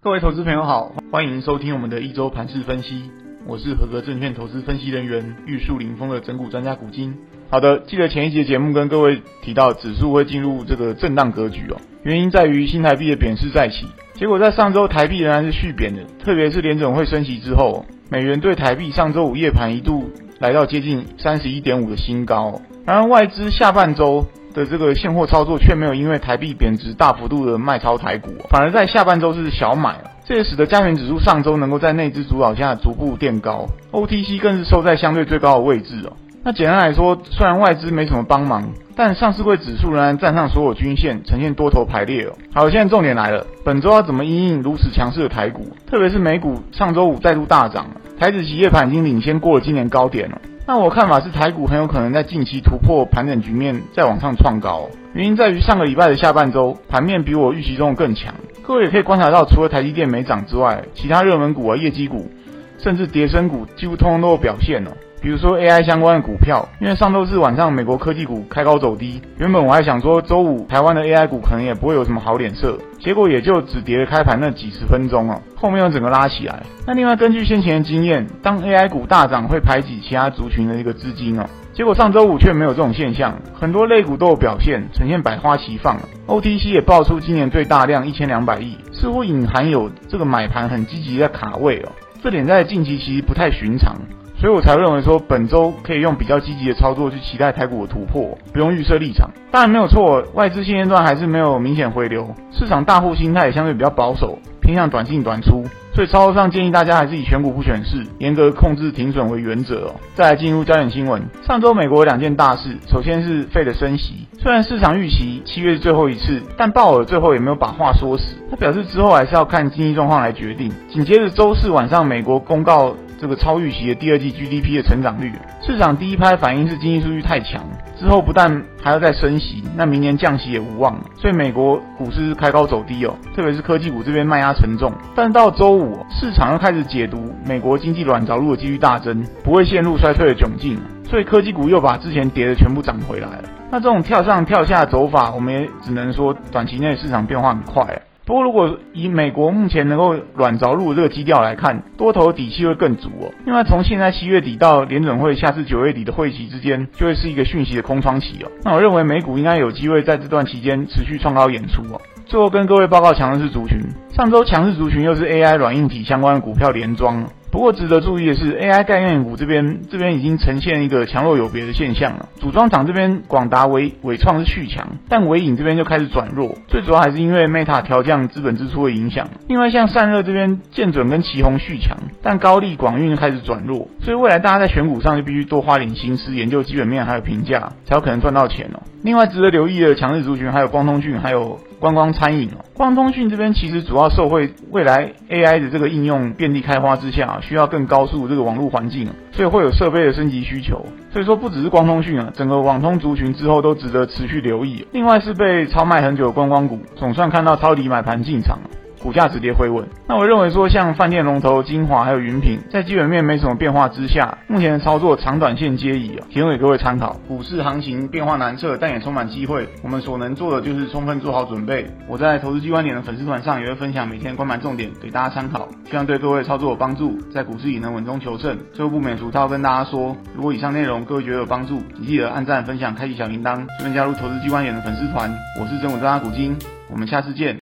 各位投资朋友好，欢迎收听我们的一周盘势分析。我是合格证券投资分析人员玉树临风的整股专家古今。好的，记得前一节节目跟各位提到，指数会进入这个震荡格局哦，原因在于新台币的贬势再起。结果在上周台币仍然是续贬的，特别是联准会升息之后，美元对台币上周五夜盘一度来到接近三十一点五的新高。然而外资下半周的这个现货操作却没有因为台币贬值大幅度的卖超台股，反而在下半周是小买，这也使得加权指数上周能够在内资主导下逐步垫高，OTC 更是收在相对最高的位置哦。那简单来说，虽然外资没什么帮忙，但上市柜指数仍然站上所有均线，呈现多头排列哦。好，现在重点来了，本周要怎么因应如此强势的台股？特别是美股上周五再度大涨，台指期夜盘已经领先过了今年高点了。那我看法是，台股很有可能在近期突破盘整局面，再往上创高。原因在于上个礼拜的下半周盘面比我预期中的更强。各位也可以观察到，除了台积电没涨之外，其他热门股啊、业绩股，甚至跌升股，几乎通通都有表现哦。比如说 AI 相关的股票，因为上周四晚上美国科技股开高走低，原本我还想说周五台湾的 AI 股可能也不会有什么好脸色，结果也就只跌了开盘那几十分钟哦，后面又整个拉起来。那另外根据先前的经验，当 AI 股大涨会排挤其他族群的一个资金哦，结果上周五却没有这种现象，很多类股都有表现，呈现百花齐放。OTC 也爆出今年最大量一千两百亿，似乎隐含有这个买盘很积极的卡位哦，这点在近期其实不太寻常。所以我才认为说，本周可以用比较积极的操作去期待台股的突破，不用预设立场。当然没有错，外资现阶段还是没有明显回流，市场大户心态也相对比较保守，偏向短进短出。所以操作上建议大家还是以选股不选市，严格控制停损为原则哦。再来进入焦点新闻，上周美国两件大事，首先是费的升息，虽然市场预期七月是最后一次，但鲍尔最后也没有把话说死，他表示之后还是要看经济状况来决定。紧接着周四晚上，美国公告。这个超预期的第二季 GDP 的成长率，市场第一拍反应是经济数据太强，之后不但还要再升息，那明年降息也无望了，所以美国股市是开高走低哦，特别是科技股这边卖压沉重。但到周五，市场又开始解读美国经济软着陆的几率大增，不会陷入衰退的窘境，所以科技股又把之前跌的全部涨回来了。那这种跳上跳下的走法，我们也只能说短期内市场变化很快。不过，如果以美国目前能够软着陆的这个基调来看，多头底气会更足哦。另外，从现在七月底到联准会下次九月底的会期之间，就会是一个讯息的空窗期哦。那我认为美股应该有机会在这段期间持续创高演出哦。最后跟各位报告强势族群，上周强势族群又是 AI 软硬体相关的股票连庄。不过值得注意的是，AI 概念股这边这边已经呈现一个强弱有别的现象了。组装厂这边广达、纬纬创是续强，但纬颖这边就开始转弱。最主要还是因为 Meta 调降资本支出的影响。另外像散热这边，建准跟奇宏续强，但高力、广运开始转弱。所以未来大家在选股上就必须多花点心思，研究基本面还有评价，才有可能赚到钱哦。另外值得留意的强势族群还有光通讯，还有。观光餐饮哦，光通讯这边其实主要受惠未来 AI 的这个应用遍地开花之下，需要更高速这个网络环境，所以会有设备的升级需求。所以说不只是光通讯啊，整个网通族群之后都值得持续留意。另外是被超卖很久的观光股，总算看到抄底买盘进场了。股价止跌回稳，那我认为说像饭店龙头晶华还有云品，在基本面没什么变化之下，目前的操作长短线皆宜啊，提供给各位参考。股市行情变化难测，但也充满机会。我们所能做的就是充分做好准备。我在投资机关点的粉丝团上也会分享每天关盘重点给大家参考，希望对各位操作有帮助，在股市里能稳中求胜。最后不免俗套跟大家说，如果以上内容各位觉得有帮助，请记得按赞、分享、开启小铃铛，顺便加入投资机关点的粉丝团。我是真武专家股金，我们下次见。